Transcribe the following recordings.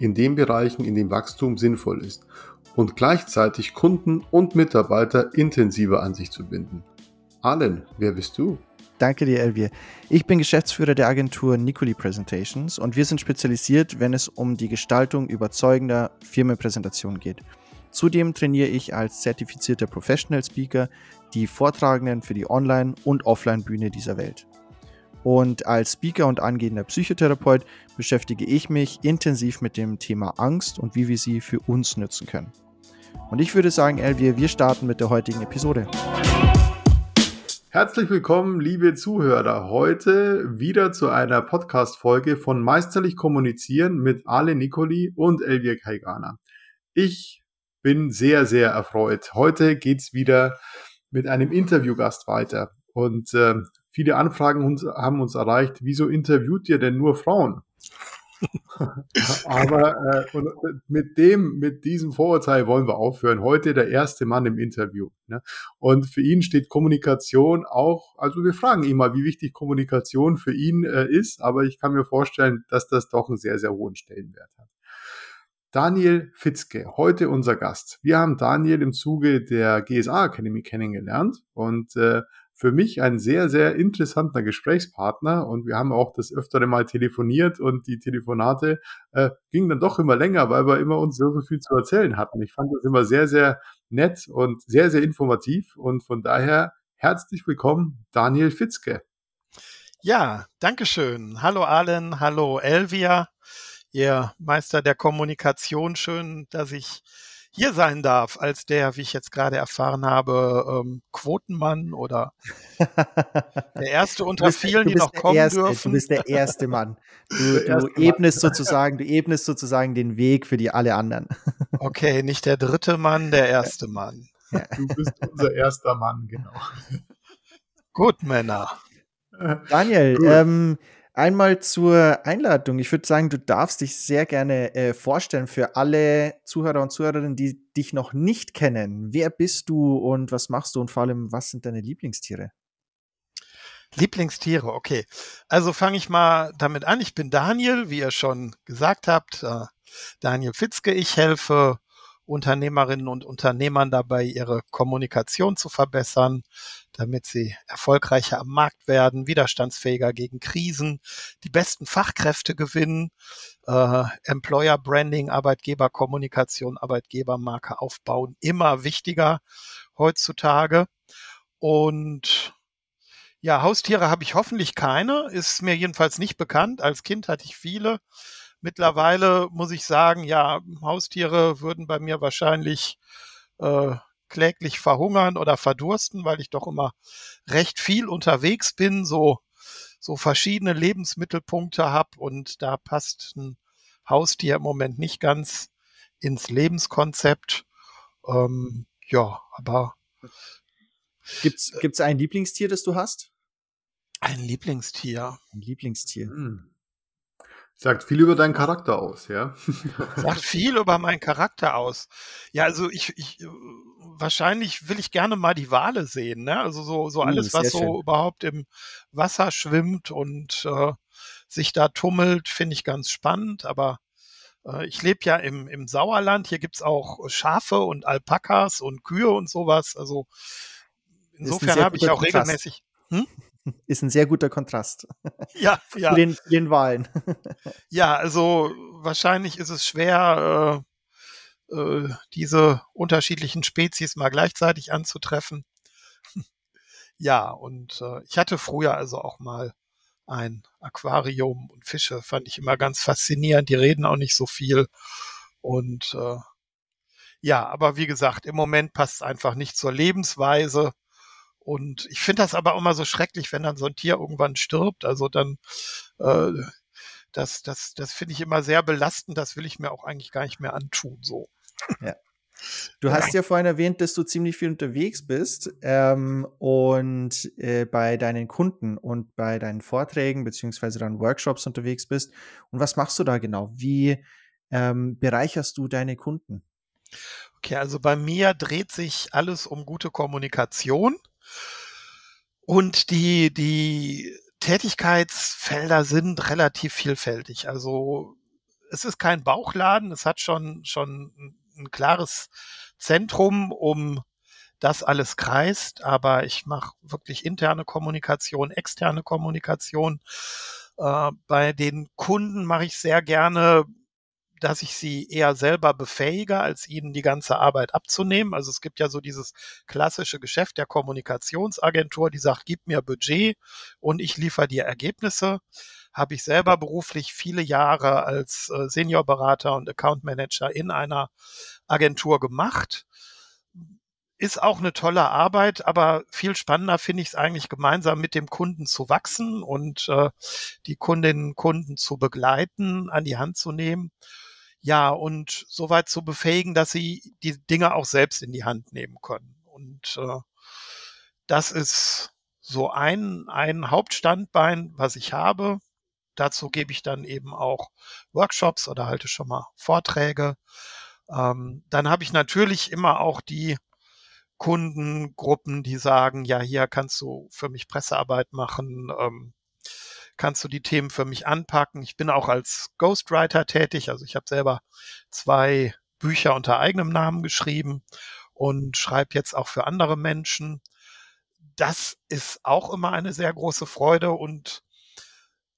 in den Bereichen, in denen Wachstum sinnvoll ist und gleichzeitig Kunden und Mitarbeiter intensiver an sich zu binden. Allen, wer bist du? Danke dir, Elvier. Ich bin Geschäftsführer der Agentur Nicoli Presentations und wir sind spezialisiert, wenn es um die Gestaltung überzeugender Firmenpräsentationen geht. Zudem trainiere ich als zertifizierter Professional Speaker die Vortragenden für die Online- und Offline-Bühne dieser Welt. Und als Speaker und angehender Psychotherapeut beschäftige ich mich intensiv mit dem Thema Angst und wie wir sie für uns nutzen können. Und ich würde sagen, Elvier, wir starten mit der heutigen Episode. Herzlich willkommen, liebe Zuhörer. Heute wieder zu einer Podcast-Folge von Meisterlich Kommunizieren mit Ale Nicoli und Elvier Kaigana. Ich bin sehr, sehr erfreut. Heute geht's wieder mit einem Interviewgast weiter. Und äh, viele Anfragen uns, haben uns erreicht, wieso interviewt ihr denn nur Frauen? Aber äh, mit dem, mit diesem Vorurteil wollen wir aufhören. Heute der erste Mann im Interview. Ne? Und für ihn steht Kommunikation auch, also wir fragen ihn mal, wie wichtig Kommunikation für ihn äh, ist, aber ich kann mir vorstellen, dass das doch einen sehr, sehr hohen Stellenwert hat. Daniel Fitzke, heute unser Gast. Wir haben Daniel im Zuge der GSA Academy kennengelernt und äh, für mich ein sehr, sehr interessanter Gesprächspartner und wir haben auch das öftere Mal telefoniert und die Telefonate äh, gingen dann doch immer länger, weil wir immer uns so, so viel zu erzählen hatten. Ich fand das immer sehr, sehr nett und sehr, sehr informativ und von daher herzlich willkommen, Daniel Fitzke. Ja, Dankeschön. Hallo Allen, hallo Elvia, ihr Meister der Kommunikation. Schön, dass ich hier sein darf, als der, wie ich jetzt gerade erfahren habe, ähm, Quotenmann oder der erste unter bist, vielen, die noch kommen erste, dürfen. Du bist der erste Mann. Du, du ebnest sozusagen, du ebnest sozusagen den Weg für die alle anderen. Okay, nicht der dritte Mann, der erste Mann. Ja. Du bist unser erster Mann, genau. Gut, Männer. Daniel, ähm, Einmal zur Einladung. Ich würde sagen, du darfst dich sehr gerne äh, vorstellen für alle Zuhörer und Zuhörerinnen, die dich noch nicht kennen. Wer bist du und was machst du und vor allem, was sind deine Lieblingstiere? Lieblingstiere, okay. Also fange ich mal damit an. Ich bin Daniel, wie ihr schon gesagt habt. Äh, Daniel Fitzke. Ich helfe Unternehmerinnen und Unternehmern dabei, ihre Kommunikation zu verbessern, damit sie erfolgreicher am Markt werden, widerstandsfähiger gegen Krisen, die besten Fachkräfte gewinnen, äh, Employer Branding, Arbeitgeberkommunikation, Arbeitgebermarke aufbauen, immer wichtiger heutzutage. Und ja, Haustiere habe ich hoffentlich keine, ist mir jedenfalls nicht bekannt. Als Kind hatte ich viele. Mittlerweile muss ich sagen, ja, Haustiere würden bei mir wahrscheinlich äh, kläglich verhungern oder verdursten, weil ich doch immer recht viel unterwegs bin, so, so verschiedene Lebensmittelpunkte habe und da passt ein Haustier im Moment nicht ganz ins Lebenskonzept. Ähm, ja, aber. Gibt's, gibt's ein Lieblingstier, das du hast? Ein Lieblingstier. Ein Lieblingstier. Hm. Sagt viel über deinen Charakter aus, ja? Sagt viel über meinen Charakter aus. Ja, also ich, ich wahrscheinlich will ich gerne mal die Wale sehen, ne? Also so, so hm, alles, was so schön. überhaupt im Wasser schwimmt und äh, sich da tummelt, finde ich ganz spannend, aber äh, ich lebe ja im, im Sauerland, hier gibt's auch Schafe und Alpakas und Kühe und sowas. Also insofern habe ich auch regelmäßig. Hm? Ist ein sehr guter Kontrast. Ja, ja. Zu den, den Wahlen. Ja, also wahrscheinlich ist es schwer, äh, äh, diese unterschiedlichen Spezies mal gleichzeitig anzutreffen. Ja, und äh, ich hatte früher also auch mal ein Aquarium und Fische fand ich immer ganz faszinierend. Die reden auch nicht so viel. Und äh, ja, aber wie gesagt, im Moment passt es einfach nicht zur Lebensweise. Und ich finde das aber auch immer so schrecklich, wenn dann so ein Tier irgendwann stirbt. Also dann äh, Das, das, das finde ich immer sehr belastend. Das will ich mir auch eigentlich gar nicht mehr antun. So. Ja. Du hast ja vorhin erwähnt, dass du ziemlich viel unterwegs bist ähm, und äh, bei deinen Kunden und bei deinen Vorträgen beziehungsweise deinen Workshops unterwegs bist. Und was machst du da genau? Wie ähm, bereicherst du deine Kunden? Okay, also bei mir dreht sich alles um gute Kommunikation und die, die Tätigkeitsfelder sind relativ vielfältig. Also es ist kein Bauchladen, es hat schon, schon ein klares Zentrum, um das alles kreist, aber ich mache wirklich interne Kommunikation, externe Kommunikation. Äh, bei den Kunden mache ich sehr gerne dass ich sie eher selber befähige, als ihnen die ganze Arbeit abzunehmen. Also es gibt ja so dieses klassische Geschäft der Kommunikationsagentur, die sagt, gib mir Budget und ich liefere dir Ergebnisse. Habe ich selber beruflich viele Jahre als äh, Seniorberater und Account Manager in einer Agentur gemacht ist auch eine tolle Arbeit, aber viel spannender finde ich es eigentlich gemeinsam mit dem Kunden zu wachsen und äh, die Kundinnen und Kunden zu begleiten, an die Hand zu nehmen ja, und so weit zu befähigen, dass sie die Dinge auch selbst in die Hand nehmen können. Und äh, das ist so ein, ein Hauptstandbein, was ich habe. Dazu gebe ich dann eben auch Workshops oder halte schon mal Vorträge. Ähm, dann habe ich natürlich immer auch die Kundengruppen, die sagen, ja, hier kannst du für mich Pressearbeit machen, ähm, kannst du die Themen für mich anpacken. Ich bin auch als Ghostwriter tätig, also ich habe selber zwei Bücher unter eigenem Namen geschrieben und schreibe jetzt auch für andere Menschen. Das ist auch immer eine sehr große Freude und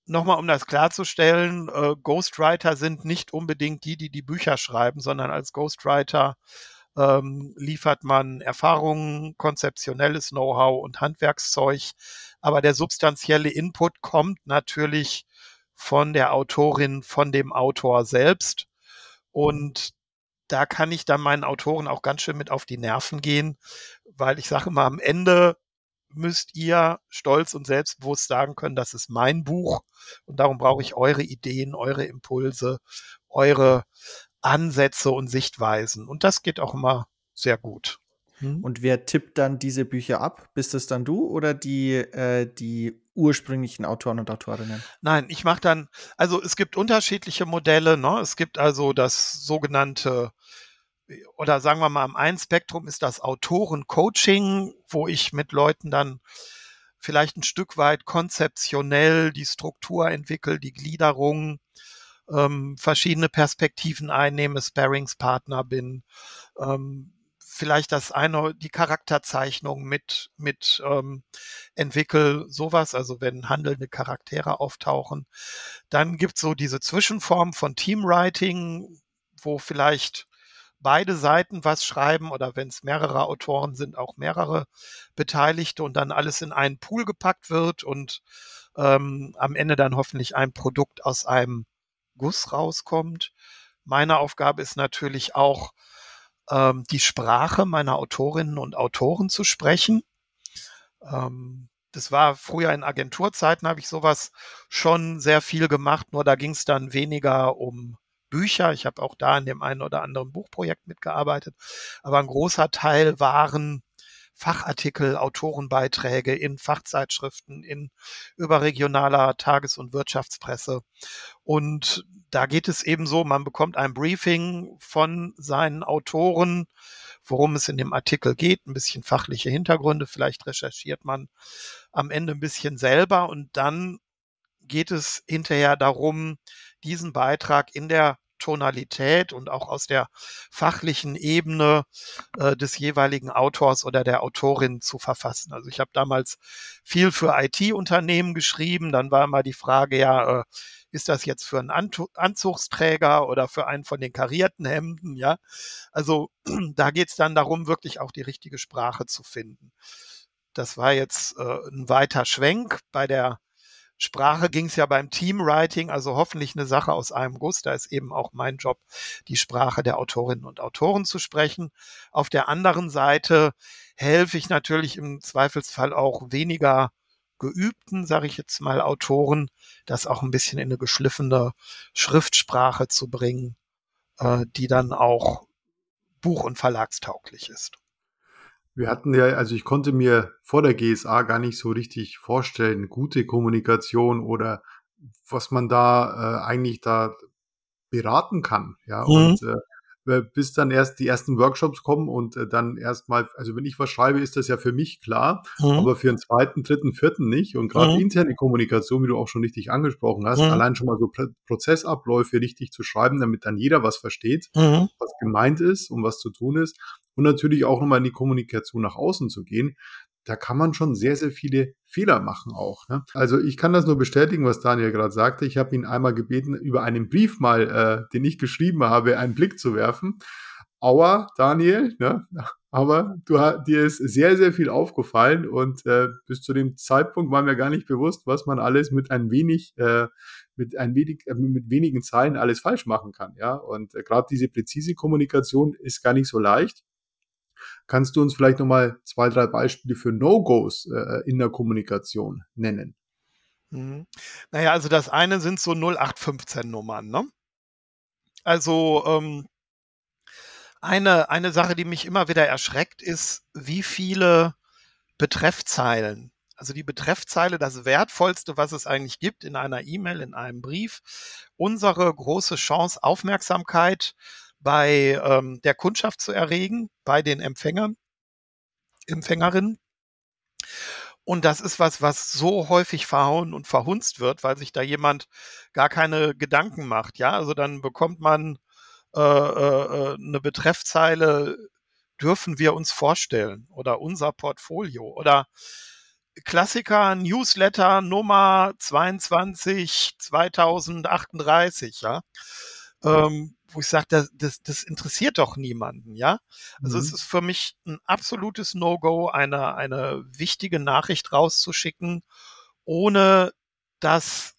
nochmal, um das klarzustellen, äh, Ghostwriter sind nicht unbedingt die, die die Bücher schreiben, sondern als Ghostwriter ähm, liefert man Erfahrungen, konzeptionelles Know-how und Handwerkszeug. Aber der substanzielle Input kommt natürlich von der Autorin, von dem Autor selbst. Und da kann ich dann meinen Autoren auch ganz schön mit auf die Nerven gehen, weil ich sage mal, am Ende müsst ihr stolz und selbstbewusst sagen können, das ist mein Buch und darum brauche ich eure Ideen, eure Impulse, eure Ansätze und Sichtweisen. Und das geht auch immer sehr gut. Hm? Und wer tippt dann diese Bücher ab? Bist es dann du oder die, äh, die ursprünglichen Autoren und Autorinnen? Nein, ich mache dann, also es gibt unterschiedliche Modelle. Ne? Es gibt also das sogenannte, oder sagen wir mal, am einen Spektrum ist das Autoren-Coaching, wo ich mit Leuten dann vielleicht ein Stück weit konzeptionell die Struktur entwickle, die Gliederung, ähm, verschiedene Perspektiven einnehme, Sparringspartner bin, ähm, vielleicht das eine, die Charakterzeichnung mit, mit ähm, entwickel, sowas, also wenn handelnde Charaktere auftauchen. Dann gibt es so diese Zwischenform von Teamwriting, wo vielleicht beide Seiten was schreiben oder wenn es mehrere Autoren sind, auch mehrere Beteiligte und dann alles in einen Pool gepackt wird und ähm, am Ende dann hoffentlich ein Produkt aus einem Guss rauskommt. Meine Aufgabe ist natürlich auch, ähm, die Sprache meiner Autorinnen und Autoren zu sprechen. Ähm, das war früher in Agenturzeiten, habe ich sowas schon sehr viel gemacht, nur da ging es dann weniger um Bücher. Ich habe auch da in dem einen oder anderen Buchprojekt mitgearbeitet. Aber ein großer Teil waren Fachartikel, Autorenbeiträge in Fachzeitschriften, in überregionaler Tages- und Wirtschaftspresse. Und da geht es eben so, man bekommt ein Briefing von seinen Autoren, worum es in dem Artikel geht, ein bisschen fachliche Hintergründe, vielleicht recherchiert man am Ende ein bisschen selber und dann geht es hinterher darum, diesen Beitrag in der Tonalität und auch aus der fachlichen Ebene äh, des jeweiligen Autors oder der Autorin zu verfassen. Also ich habe damals viel für IT-Unternehmen geschrieben. Dann war immer die Frage, ja, äh, ist das jetzt für einen Anzugsträger oder für einen von den karierten Hemden? Ja, also da geht es dann darum, wirklich auch die richtige Sprache zu finden. Das war jetzt äh, ein weiter Schwenk. Bei der Sprache ging es ja beim Teamwriting, also hoffentlich eine Sache aus einem Guss. Da ist eben auch mein Job, die Sprache der Autorinnen und Autoren zu sprechen. Auf der anderen Seite helfe ich natürlich im Zweifelsfall auch weniger geübten, sage ich jetzt mal, Autoren, das auch ein bisschen in eine geschliffene Schriftsprache zu bringen, äh, die dann auch buch- und verlagstauglich ist. Wir hatten ja, also ich konnte mir vor der GSA gar nicht so richtig vorstellen, gute Kommunikation oder was man da äh, eigentlich da beraten kann. Ja, mhm. und äh, bis dann erst die ersten Workshops kommen und äh, dann erstmal, also wenn ich was schreibe, ist das ja für mich klar, mhm. aber für den zweiten, dritten, vierten nicht. Und gerade mhm. interne Kommunikation, wie du auch schon richtig angesprochen hast, mhm. allein schon mal so Prozessabläufe richtig zu schreiben, damit dann jeder was versteht, mhm. was gemeint ist und was zu tun ist. Und natürlich auch nochmal in die Kommunikation nach außen zu gehen da kann man schon sehr, sehr viele Fehler machen auch. Ne? Also ich kann das nur bestätigen, was Daniel gerade sagte. Ich habe ihn einmal gebeten, über einen Brief mal, äh, den ich geschrieben habe, einen Blick zu werfen. Aua, Daniel, ne? aber du, dir ist sehr, sehr viel aufgefallen und äh, bis zu dem Zeitpunkt war mir gar nicht bewusst, was man alles mit ein wenig, äh, mit ein wenig, äh, mit wenigen Zeilen alles falsch machen kann. Ja, und äh, gerade diese präzise Kommunikation ist gar nicht so leicht. Kannst du uns vielleicht nochmal zwei, drei Beispiele für No-Gos äh, in der Kommunikation nennen? Mhm. Naja, also das eine sind so 0815-Nummern, ne? Also ähm, eine, eine Sache, die mich immer wieder erschreckt, ist, wie viele Betreffzeilen, also die Betreffzeile, das Wertvollste, was es eigentlich gibt in einer E-Mail, in einem Brief, unsere große Chance, Aufmerksamkeit bei ähm, der Kundschaft zu erregen, bei den Empfängern, Empfängerinnen. Und das ist was, was so häufig verhauen und verhunzt wird, weil sich da jemand gar keine Gedanken macht. Ja, also dann bekommt man äh, äh, eine Betreffzeile, dürfen wir uns vorstellen oder unser Portfolio oder Klassiker Newsletter Nummer 22 2038, ja. Ähm, wo ich sage, das, das, das interessiert doch niemanden, ja. Also mhm. es ist für mich ein absolutes No-Go, eine, eine wichtige Nachricht rauszuschicken, ohne dass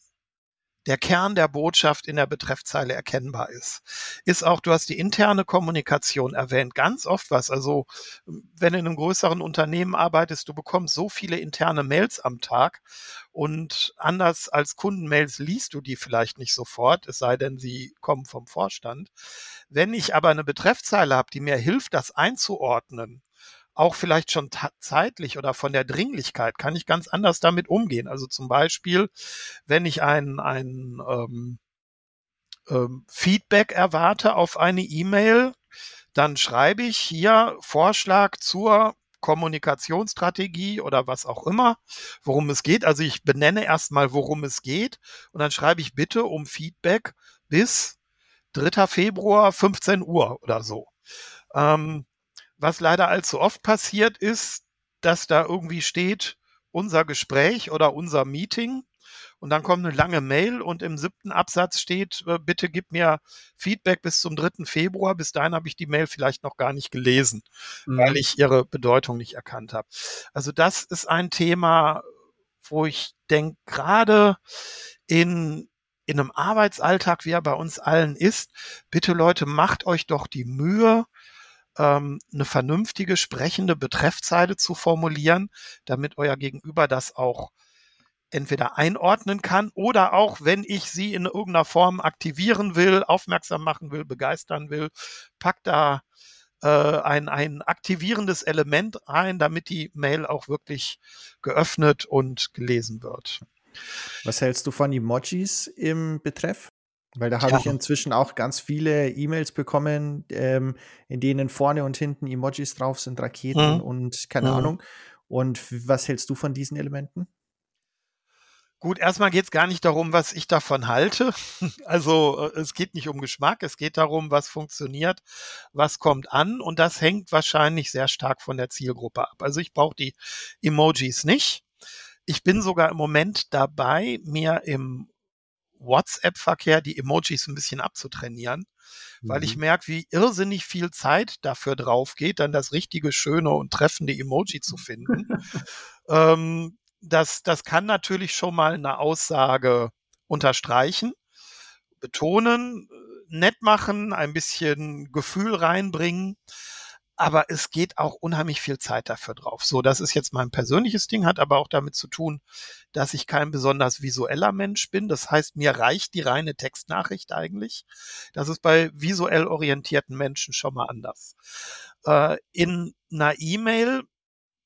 der Kern der Botschaft in der Betreffzeile erkennbar ist. Ist auch, du hast die interne Kommunikation erwähnt, ganz oft was. Also, wenn du in einem größeren Unternehmen arbeitest, du bekommst so viele interne Mails am Tag und anders als Kundenmails liest du die vielleicht nicht sofort, es sei denn, sie kommen vom Vorstand. Wenn ich aber eine Betreffzeile habe, die mir hilft, das einzuordnen, auch vielleicht schon zeitlich oder von der Dringlichkeit kann ich ganz anders damit umgehen. Also zum Beispiel, wenn ich ein, ein ähm, ähm, Feedback erwarte auf eine E-Mail, dann schreibe ich hier Vorschlag zur Kommunikationsstrategie oder was auch immer, worum es geht. Also ich benenne erstmal, worum es geht und dann schreibe ich bitte um Feedback bis 3. Februar 15 Uhr oder so. Ähm, was leider allzu oft passiert ist, dass da irgendwie steht, unser Gespräch oder unser Meeting. Und dann kommt eine lange Mail und im siebten Absatz steht, äh, bitte gib mir Feedback bis zum 3. Februar. Bis dahin habe ich die Mail vielleicht noch gar nicht gelesen, mhm. weil ich ihre Bedeutung nicht erkannt habe. Also das ist ein Thema, wo ich denke, gerade in, in einem Arbeitsalltag, wie er bei uns allen ist, bitte Leute, macht euch doch die Mühe, ähm, eine vernünftige sprechende Betreffzeile zu formulieren, damit euer Gegenüber das auch entweder einordnen kann oder auch, wenn ich sie in irgendeiner Form aktivieren will, aufmerksam machen will, begeistern will, packt da äh, ein, ein aktivierendes Element ein, damit die Mail auch wirklich geöffnet und gelesen wird. Was hältst du von Emojis im Betreff? Weil da habe ja. ich inzwischen auch ganz viele E-Mails bekommen, ähm, in denen vorne und hinten Emojis drauf sind, Raketen mhm. und keine mhm. Ahnung. Und was hältst du von diesen Elementen? Gut, erstmal geht es gar nicht darum, was ich davon halte. Also äh, es geht nicht um Geschmack, es geht darum, was funktioniert, was kommt an und das hängt wahrscheinlich sehr stark von der Zielgruppe ab. Also ich brauche die Emojis nicht. Ich bin sogar im Moment dabei, mir im WhatsApp-Verkehr die Emojis ein bisschen abzutrainieren, mhm. weil ich mhm. merke, wie irrsinnig viel Zeit dafür drauf geht, dann das richtige, schöne und treffende Emoji zu finden. ähm, das, das kann natürlich schon mal eine Aussage unterstreichen, betonen, nett machen, ein bisschen Gefühl reinbringen. Aber es geht auch unheimlich viel Zeit dafür drauf. So, das ist jetzt mein persönliches Ding, hat aber auch damit zu tun, dass ich kein besonders visueller Mensch bin. Das heißt, mir reicht die reine Textnachricht eigentlich. Das ist bei visuell orientierten Menschen schon mal anders. Äh, in einer E-Mail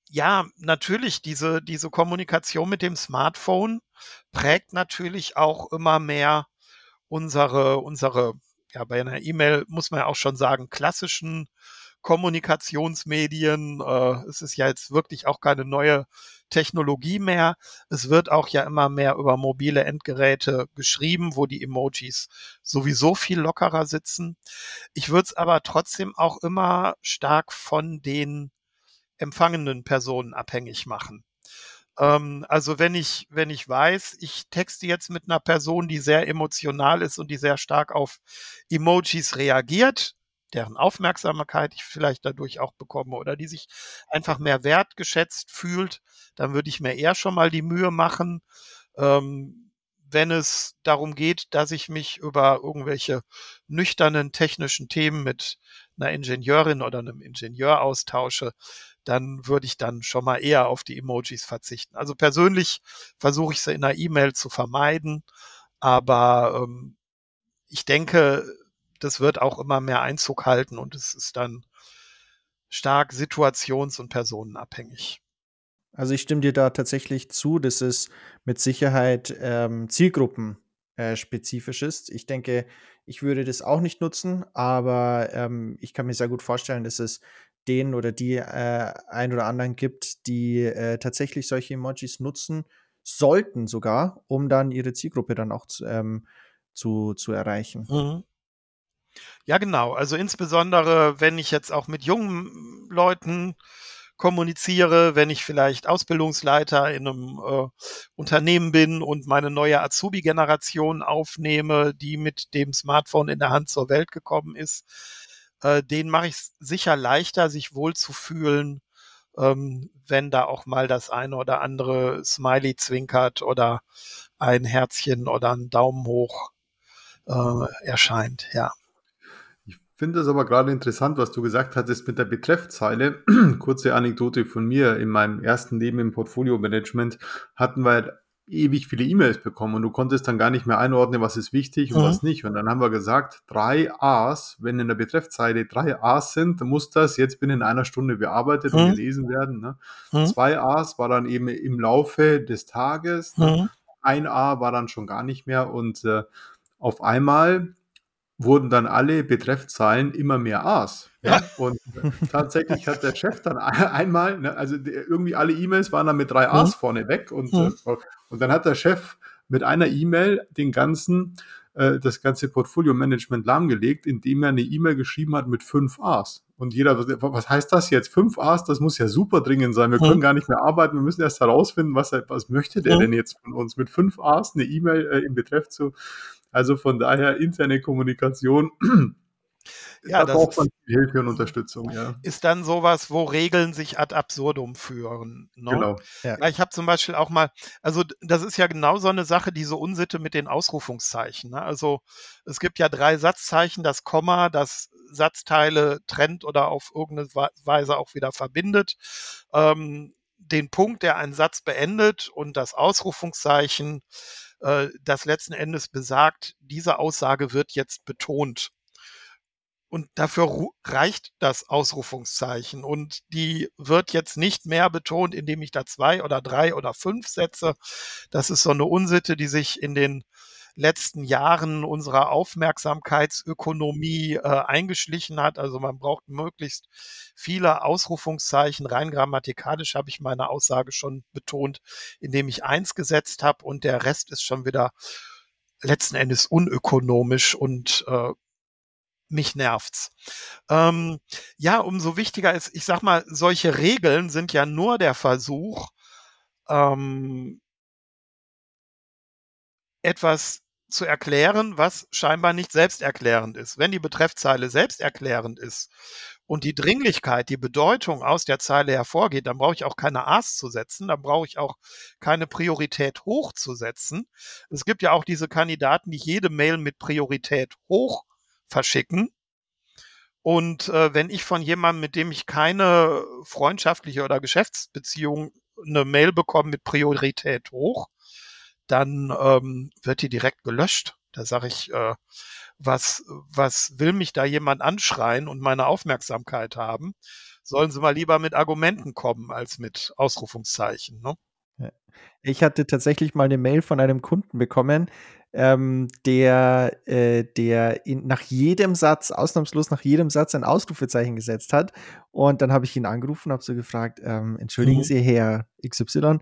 ja, natürlich, diese, diese Kommunikation mit dem Smartphone prägt natürlich auch immer mehr unsere, unsere, ja, bei einer E-Mail muss man ja auch schon sagen, klassischen Kommunikationsmedien. Äh, es ist ja jetzt wirklich auch keine neue Technologie mehr. Es wird auch ja immer mehr über mobile Endgeräte geschrieben, wo die Emojis sowieso viel lockerer sitzen. Ich würde es aber trotzdem auch immer stark von den empfangenden Personen abhängig machen. Ähm, also wenn ich, wenn ich weiß, ich texte jetzt mit einer Person, die sehr emotional ist und die sehr stark auf Emojis reagiert, deren Aufmerksamkeit ich vielleicht dadurch auch bekomme oder die sich einfach mehr wertgeschätzt fühlt, dann würde ich mir eher schon mal die Mühe machen, ähm, wenn es darum geht, dass ich mich über irgendwelche nüchternen technischen Themen mit einer Ingenieurin oder einem Ingenieur austausche, dann würde ich dann schon mal eher auf die Emojis verzichten. Also persönlich versuche ich sie in einer E-Mail zu vermeiden, aber ähm, ich denke, das wird auch immer mehr Einzug halten und es ist dann stark situations- und personenabhängig. Also ich stimme dir da tatsächlich zu, dass es mit Sicherheit ähm, Zielgruppen äh, spezifisch ist. Ich denke, ich würde das auch nicht nutzen, aber ähm, ich kann mir sehr gut vorstellen, dass es den oder die äh, ein oder anderen gibt, die äh, tatsächlich solche Emojis nutzen sollten sogar, um dann ihre Zielgruppe dann auch zu, ähm, zu, zu erreichen. Mhm. Ja, genau. Also insbesondere, wenn ich jetzt auch mit jungen Leuten kommuniziere, wenn ich vielleicht Ausbildungsleiter in einem äh, Unternehmen bin und meine neue Azubi-Generation aufnehme, die mit dem Smartphone in der Hand zur Welt gekommen ist, äh, denen mache ich es sicher leichter, sich wohlzufühlen, ähm, wenn da auch mal das eine oder andere Smiley zwinkert oder ein Herzchen oder ein Daumen hoch äh, erscheint, ja finde es aber gerade interessant, was du gesagt hattest mit der Betreffzeile. Kurze Anekdote von mir. In meinem ersten Leben im Portfolio-Management hatten wir halt ewig viele E-Mails bekommen und du konntest dann gar nicht mehr einordnen, was ist wichtig und mhm. was nicht. Und dann haben wir gesagt, drei A's, wenn in der Betreffzeile drei A's sind, dann muss das jetzt binnen einer Stunde bearbeitet mhm. und gelesen werden. Ne? Mhm. Zwei A's war dann eben im Laufe des Tages. Ne? Mhm. Ein A war dann schon gar nicht mehr und äh, auf einmal wurden dann alle Betreffzahlen immer mehr A's. Ja. Und tatsächlich hat der Chef dann einmal, ne, also irgendwie alle E-Mails waren dann mit drei A's mhm. vorne weg und, mhm. äh, und dann hat der Chef mit einer E-Mail den ganzen, äh, das ganze Portfolio-Management lahmgelegt, indem er eine E-Mail geschrieben hat mit fünf A's. Und jeder, was heißt das jetzt? Fünf A's, das muss ja super dringend sein. Wir mhm. können gar nicht mehr arbeiten. Wir müssen erst herausfinden, was, was möchte der mhm. denn jetzt von uns? Mit fünf A's eine E-Mail äh, im Betreff zu, also von daher interne Kommunikation. Ja, da braucht man Hilfe und Unterstützung, ja. Ist dann sowas, wo Regeln sich ad absurdum führen. Ne? Genau. Ja. ja ich habe zum Beispiel auch mal, also das ist ja genau so eine Sache, diese Unsitte mit den Ausrufungszeichen. Ne? Also es gibt ja drei Satzzeichen, das Komma, das Satzteile trennt oder auf irgendeine Weise auch wieder verbindet. Ähm, den Punkt, der einen Satz beendet und das Ausrufungszeichen äh, das letzten Endes besagt, diese Aussage wird jetzt betont. Und dafür reicht das Ausrufungszeichen. Und die wird jetzt nicht mehr betont, indem ich da zwei oder drei oder fünf setze. Das ist so eine Unsitte, die sich in den letzten Jahren unserer Aufmerksamkeitsökonomie äh, eingeschlichen hat. Also man braucht möglichst viele Ausrufungszeichen. Rein grammatikalisch habe ich meine Aussage schon betont, indem ich eins gesetzt habe und der Rest ist schon wieder letzten Endes unökonomisch und äh, mich nervt's. Ähm, ja, umso wichtiger ist, ich sag mal, solche Regeln sind ja nur der Versuch, ähm, etwas zu erklären, was scheinbar nicht selbsterklärend ist. Wenn die Betreffzeile selbsterklärend ist und die Dringlichkeit, die Bedeutung aus der Zeile hervorgeht, dann brauche ich auch keine A's zu setzen, dann brauche ich auch keine Priorität hochzusetzen. Es gibt ja auch diese Kandidaten, die jede Mail mit Priorität hoch verschicken Und äh, wenn ich von jemandem, mit dem ich keine freundschaftliche oder Geschäftsbeziehung, eine Mail bekomme mit Priorität hoch, dann ähm, wird die direkt gelöscht. Da sage ich, äh, was, was will mich da jemand anschreien und meine Aufmerksamkeit haben? Sollen sie mal lieber mit Argumenten kommen als mit Ausrufungszeichen. Ne? Ich hatte tatsächlich mal eine Mail von einem Kunden bekommen, ähm, der, äh, der in, nach jedem Satz, ausnahmslos nach jedem Satz ein Ausrufezeichen gesetzt hat. Und dann habe ich ihn angerufen und habe so gefragt, ähm, entschuldigen mhm. Sie, Herr XY,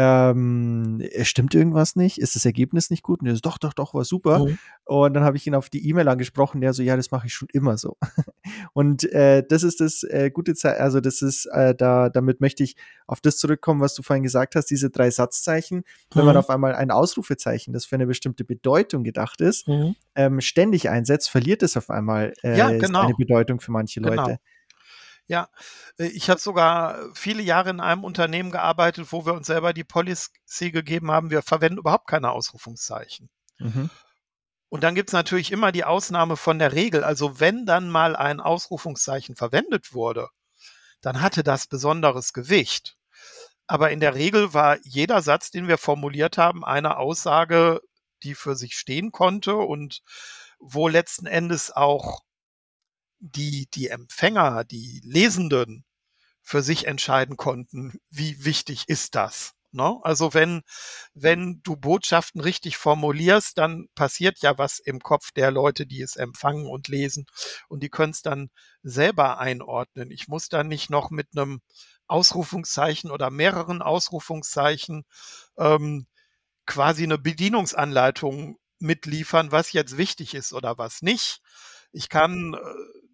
ähm, stimmt irgendwas nicht? Ist das Ergebnis nicht gut? Und er so, doch, doch, doch, war super. Mhm. Und dann habe ich ihn auf die E-Mail angesprochen, der so, ja, das mache ich schon immer so. und äh, das ist das äh, gute Zeit, also das ist, äh, da, damit möchte ich auf das zurückkommen, was du vorhin gesagt hast, diese drei Satzzeichen. Mhm. Wenn man mhm. auf einmal ein Ausrufezeichen, das für eine bestimmte Bedeutung gedacht ist, mhm. ähm, ständig einsetzt, verliert es auf einmal äh, ja, genau. eine Bedeutung für manche Leute. Genau. Ja, äh, ich habe sogar viele Jahre in einem Unternehmen gearbeitet, wo wir uns selber die Policy gegeben haben, wir verwenden überhaupt keine Ausrufungszeichen. Mhm. Und dann gibt es natürlich immer die Ausnahme von der Regel. Also wenn dann mal ein Ausrufungszeichen verwendet wurde, dann hatte das besonderes Gewicht. Aber in der Regel war jeder Satz, den wir formuliert haben, eine Aussage, die für sich stehen konnte und wo letzten Endes auch die, die Empfänger, die Lesenden für sich entscheiden konnten, wie wichtig ist das. Ne? Also wenn, wenn du Botschaften richtig formulierst, dann passiert ja was im Kopf der Leute, die es empfangen und lesen und die können es dann selber einordnen. Ich muss dann nicht noch mit einem Ausrufungszeichen oder mehreren Ausrufungszeichen ähm, quasi eine Bedienungsanleitung mitliefern, was jetzt wichtig ist oder was nicht. Ich kann äh,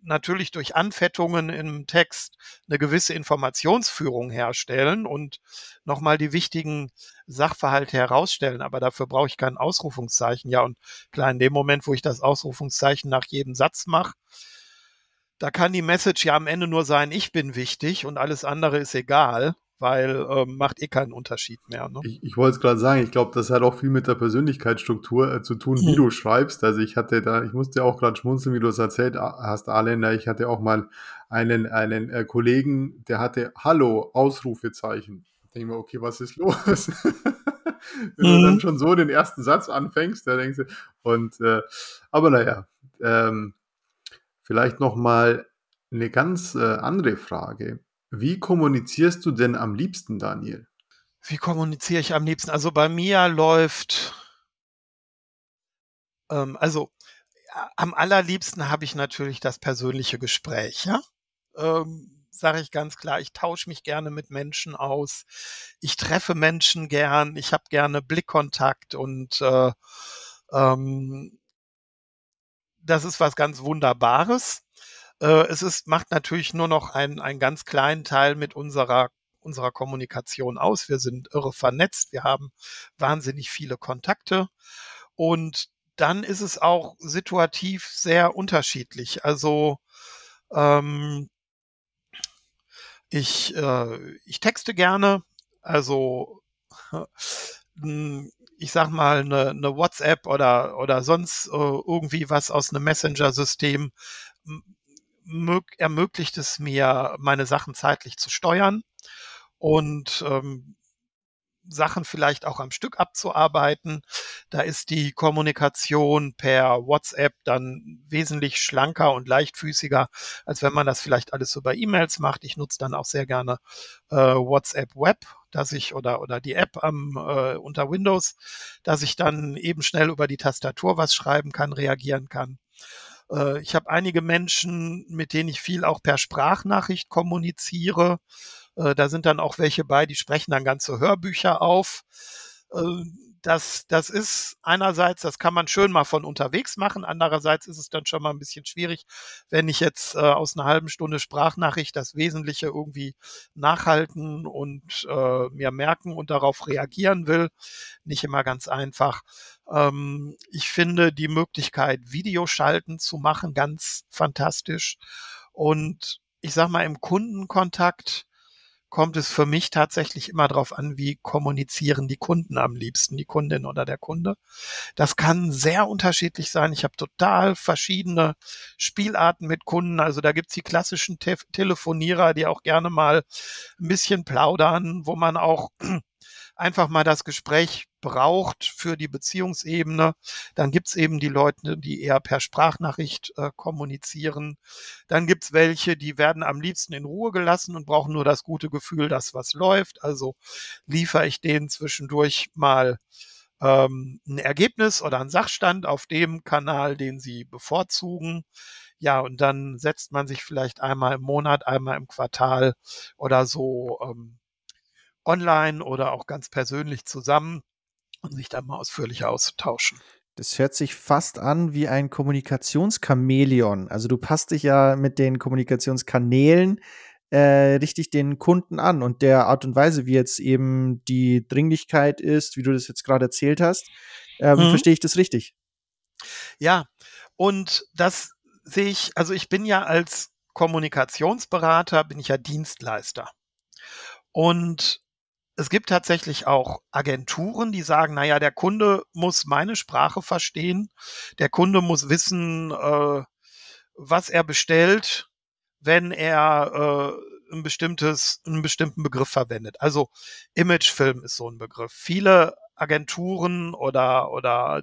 natürlich durch Anfettungen im Text eine gewisse Informationsführung herstellen und nochmal die wichtigen Sachverhalte herausstellen. Aber dafür brauche ich kein Ausrufungszeichen. Ja, und klar, in dem Moment, wo ich das Ausrufungszeichen nach jedem Satz mache, da kann die Message ja am Ende nur sein, ich bin wichtig und alles andere ist egal weil ähm, macht eh keinen Unterschied mehr. Ne? Ich, ich wollte es gerade sagen, ich glaube, das hat auch viel mit der Persönlichkeitsstruktur äh, zu tun, wie mhm. du schreibst. Also ich hatte da, ich musste auch gerade schmunzeln, wie du es erzählt hast, Arländer. Ich hatte auch mal einen, einen äh, Kollegen, der hatte Hallo, Ausrufezeichen. Ich denke mir, okay, was ist los? Wenn mhm. du dann mhm. schon so den ersten Satz anfängst, da denkst du, und äh, aber naja, ähm, vielleicht nochmal eine ganz äh, andere Frage. Wie kommunizierst du denn am liebsten, Daniel? Wie kommuniziere ich am liebsten? Also bei mir läuft, ähm, also am allerliebsten habe ich natürlich das persönliche Gespräch, ja. Ähm, Sage ich ganz klar, ich tausche mich gerne mit Menschen aus. Ich treffe Menschen gern, ich habe gerne Blickkontakt und äh, ähm, das ist was ganz Wunderbares. Äh, es ist, macht natürlich nur noch einen, einen ganz kleinen Teil mit unserer unserer Kommunikation aus. Wir sind irre vernetzt, wir haben wahnsinnig viele Kontakte und dann ist es auch situativ sehr unterschiedlich. Also ähm, ich, äh, ich texte gerne, also hm, ich sag mal, eine, eine WhatsApp oder, oder sonst äh, irgendwie was aus einem Messenger-System ermöglicht es mir, meine Sachen zeitlich zu steuern und ähm, Sachen vielleicht auch am Stück abzuarbeiten. Da ist die Kommunikation per WhatsApp dann wesentlich schlanker und leichtfüßiger, als wenn man das vielleicht alles so bei E-Mails macht. Ich nutze dann auch sehr gerne äh, WhatsApp Web, dass ich oder oder die App am äh, unter Windows, dass ich dann eben schnell über die Tastatur was schreiben kann, reagieren kann. Äh, ich habe einige Menschen, mit denen ich viel auch per Sprachnachricht kommuniziere. Äh, da sind dann auch welche bei, die sprechen dann ganze Hörbücher auf. Äh, das, das ist einerseits, das kann man schön mal von unterwegs machen. Andererseits ist es dann schon mal ein bisschen schwierig, wenn ich jetzt äh, aus einer halben Stunde Sprachnachricht das Wesentliche irgendwie nachhalten und äh, mir merken und darauf reagieren will. Nicht immer ganz einfach. Ähm, ich finde die Möglichkeit, Videoschalten zu machen, ganz fantastisch. Und ich sag mal, im Kundenkontakt kommt es für mich tatsächlich immer darauf an, wie kommunizieren die Kunden am liebsten, die Kundin oder der Kunde. Das kann sehr unterschiedlich sein. Ich habe total verschiedene Spielarten mit Kunden. Also da gibt's die klassischen Te Telefonierer, die auch gerne mal ein bisschen plaudern, wo man auch einfach mal das Gespräch braucht für die Beziehungsebene. Dann gibt's eben die Leute, die eher per Sprachnachricht äh, kommunizieren. Dann gibt's welche, die werden am liebsten in Ruhe gelassen und brauchen nur das gute Gefühl, dass was läuft. Also liefere ich denen zwischendurch mal ähm, ein Ergebnis oder ein Sachstand auf dem Kanal, den sie bevorzugen. Ja, und dann setzt man sich vielleicht einmal im Monat, einmal im Quartal oder so ähm, online oder auch ganz persönlich zusammen und sich dann mal ausführlicher auszutauschen. Das hört sich fast an wie ein Kommunikationschamäleon. Also du passt dich ja mit den Kommunikationskanälen äh, richtig den Kunden an und der Art und Weise, wie jetzt eben die Dringlichkeit ist, wie du das jetzt gerade erzählt hast. Ähm, mhm. Verstehe ich das richtig? Ja, und das sehe ich, also ich bin ja als Kommunikationsberater, bin ich ja Dienstleister. Und es gibt tatsächlich auch Agenturen, die sagen, naja, der Kunde muss meine Sprache verstehen, der Kunde muss wissen, äh, was er bestellt, wenn er äh, ein bestimmtes, einen bestimmten Begriff verwendet. Also Imagefilm ist so ein Begriff. Viele Agenturen oder, oder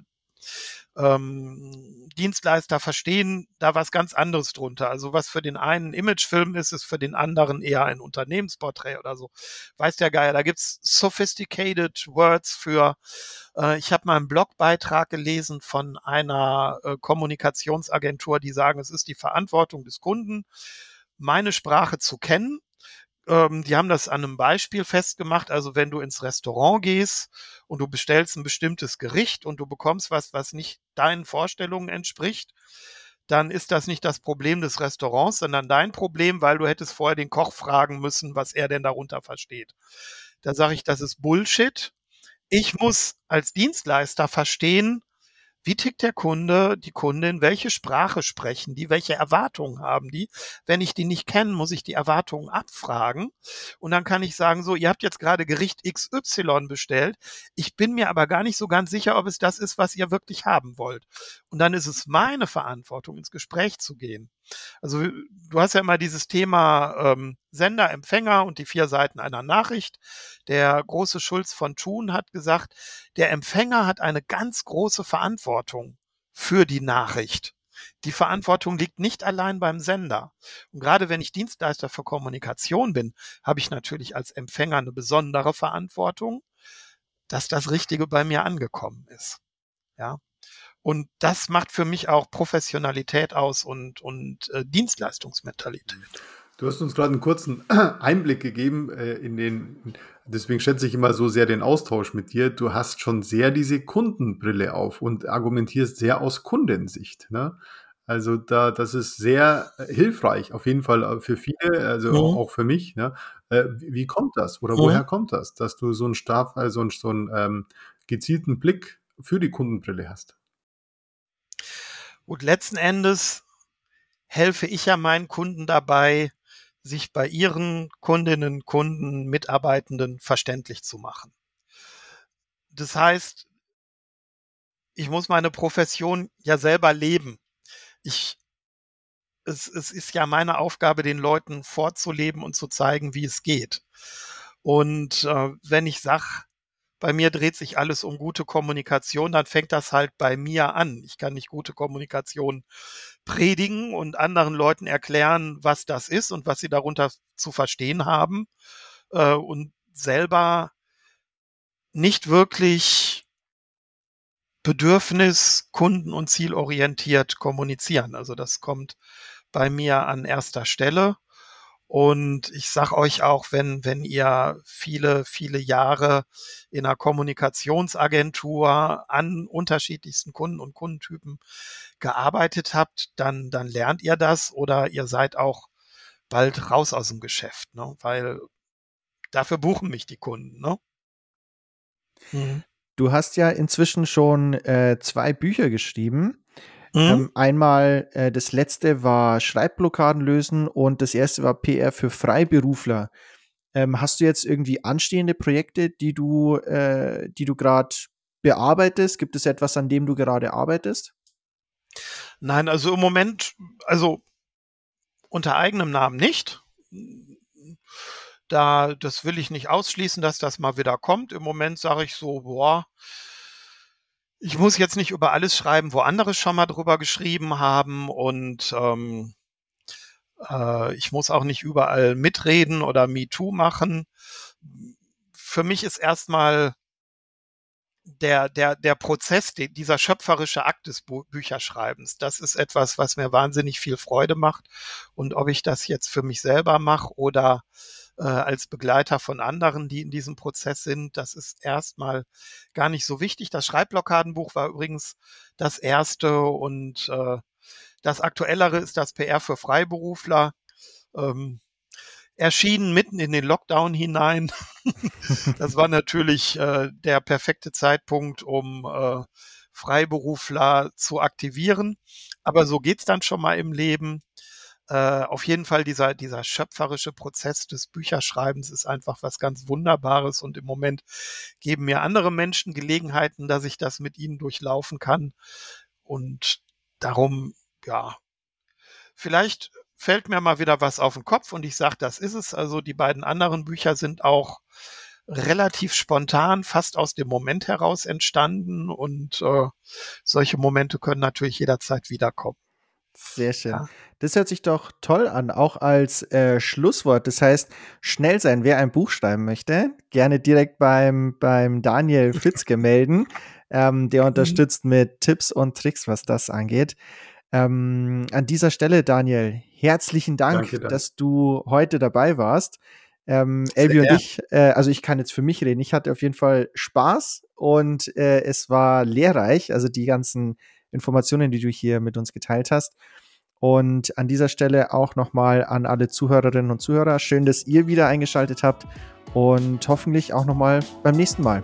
ähm, Dienstleister verstehen da was ganz anderes drunter. Also was für den einen Imagefilm ist, ist für den anderen eher ein Unternehmensporträt oder so. Weiß der Geier, da gibt's sophisticated Words für. Äh, ich habe mal einen Blogbeitrag gelesen von einer äh, Kommunikationsagentur, die sagen, es ist die Verantwortung des Kunden, meine Sprache zu kennen ähm, die haben das an einem Beispiel festgemacht. Also wenn du ins Restaurant gehst und du bestellst ein bestimmtes Gericht und du bekommst was, was nicht deinen Vorstellungen entspricht, dann ist das nicht das Problem des Restaurants, sondern dein Problem, weil du hättest vorher den Koch fragen müssen, was er denn darunter versteht. Da sage ich, das ist Bullshit. Ich muss als Dienstleister verstehen, wie tickt der Kunde, die Kundin, welche Sprache sprechen die, welche Erwartungen haben die. Wenn ich die nicht kenne, muss ich die Erwartungen abfragen und dann kann ich sagen, so, ihr habt jetzt gerade Gericht XY bestellt, ich bin mir aber gar nicht so ganz sicher, ob es das ist, was ihr wirklich haben wollt. Und dann ist es meine Verantwortung, ins Gespräch zu gehen. Also du hast ja immer dieses Thema ähm, Sender, Empfänger und die vier Seiten einer Nachricht. Der große Schulz von Thun hat gesagt, der Empfänger hat eine ganz große Verantwortung für die Nachricht. Die Verantwortung liegt nicht allein beim Sender. Und gerade wenn ich Dienstleister für Kommunikation bin, habe ich natürlich als Empfänger eine besondere Verantwortung, dass das Richtige bei mir angekommen ist. Ja. Und das macht für mich auch Professionalität aus und, und äh, Dienstleistungsmentalität. Du hast uns gerade einen kurzen Einblick gegeben äh, in den, deswegen schätze ich immer so sehr den Austausch mit dir. Du hast schon sehr diese Kundenbrille auf und argumentierst sehr aus Kundensicht. Ne? Also da, das ist sehr äh, hilfreich, auf jeden Fall äh, für viele, also mhm. auch für mich. Ne? Äh, wie kommt das oder mhm. woher kommt das, dass du so einen stark, also so einen ähm, gezielten Blick für die Kundenbrille hast? Gut, letzten Endes helfe ich ja meinen Kunden dabei, sich bei ihren Kundinnen, Kunden, Mitarbeitenden verständlich zu machen. Das heißt, ich muss meine Profession ja selber leben. Ich, es, es ist ja meine Aufgabe, den Leuten vorzuleben und zu zeigen, wie es geht. Und äh, wenn ich sage, bei mir dreht sich alles um gute Kommunikation, dann fängt das halt bei mir an. Ich kann nicht gute Kommunikation predigen und anderen Leuten erklären, was das ist und was sie darunter zu verstehen haben äh, und selber nicht wirklich Bedürfnis, Kunden und zielorientiert kommunizieren. Also das kommt bei mir an erster Stelle. Und ich sag euch auch, wenn, wenn ihr viele, viele Jahre in einer Kommunikationsagentur an unterschiedlichsten Kunden und Kundentypen gearbeitet habt, dann, dann lernt ihr das oder ihr seid auch bald raus aus dem Geschäft, ne? weil dafür buchen mich die Kunden. Ne? Mhm. Du hast ja inzwischen schon äh, zwei Bücher geschrieben. Mhm. Ähm, einmal äh, das letzte war Schreibblockaden lösen und das erste war PR für Freiberufler. Ähm, hast du jetzt irgendwie anstehende Projekte, die du, äh, die du gerade bearbeitest? Gibt es etwas, an dem du gerade arbeitest? Nein, also im Moment, also unter eigenem Namen nicht. Da, das will ich nicht ausschließen, dass das mal wieder kommt. Im Moment sage ich so, boah, ich muss jetzt nicht über alles schreiben, wo andere schon mal drüber geschrieben haben und ähm, äh, ich muss auch nicht überall mitreden oder MeToo machen. Für mich ist erstmal der, der, der Prozess, die, dieser schöpferische Akt des Bu Bücherschreibens, das ist etwas, was mir wahnsinnig viel Freude macht. Und ob ich das jetzt für mich selber mache oder äh, als Begleiter von anderen, die in diesem Prozess sind, das ist erstmal gar nicht so wichtig. Das Schreibblockadenbuch war übrigens das erste und äh, das aktuellere ist das PR für Freiberufler. Ähm, erschienen mitten in den Lockdown hinein. das war natürlich äh, der perfekte Zeitpunkt, um äh, Freiberufler zu aktivieren. Aber so geht's dann schon mal im Leben. Äh, auf jeden Fall dieser, dieser schöpferische Prozess des Bücherschreibens ist einfach was ganz Wunderbares und im Moment geben mir andere Menschen Gelegenheiten, dass ich das mit ihnen durchlaufen kann. Und darum, ja, vielleicht fällt mir mal wieder was auf den Kopf und ich sage, das ist es. Also die beiden anderen Bücher sind auch relativ spontan, fast aus dem Moment heraus entstanden und äh, solche Momente können natürlich jederzeit wiederkommen. Sehr schön. Ja. Das hört sich doch toll an, auch als äh, Schlusswort. Das heißt, schnell sein, wer ein Buch schreiben möchte, gerne direkt beim, beim Daniel Fitzke melden. Ähm, der mhm. unterstützt mit Tipps und Tricks, was das angeht. Ähm, an dieser Stelle, Daniel, herzlichen Dank, Danke, dass du heute dabei warst. Ähm, Elbi und ich, äh, also ich kann jetzt für mich reden, ich hatte auf jeden Fall Spaß und äh, es war lehrreich, also die ganzen Informationen, die du hier mit uns geteilt hast. Und an dieser Stelle auch nochmal an alle Zuhörerinnen und Zuhörer, schön, dass ihr wieder eingeschaltet habt und hoffentlich auch nochmal beim nächsten Mal.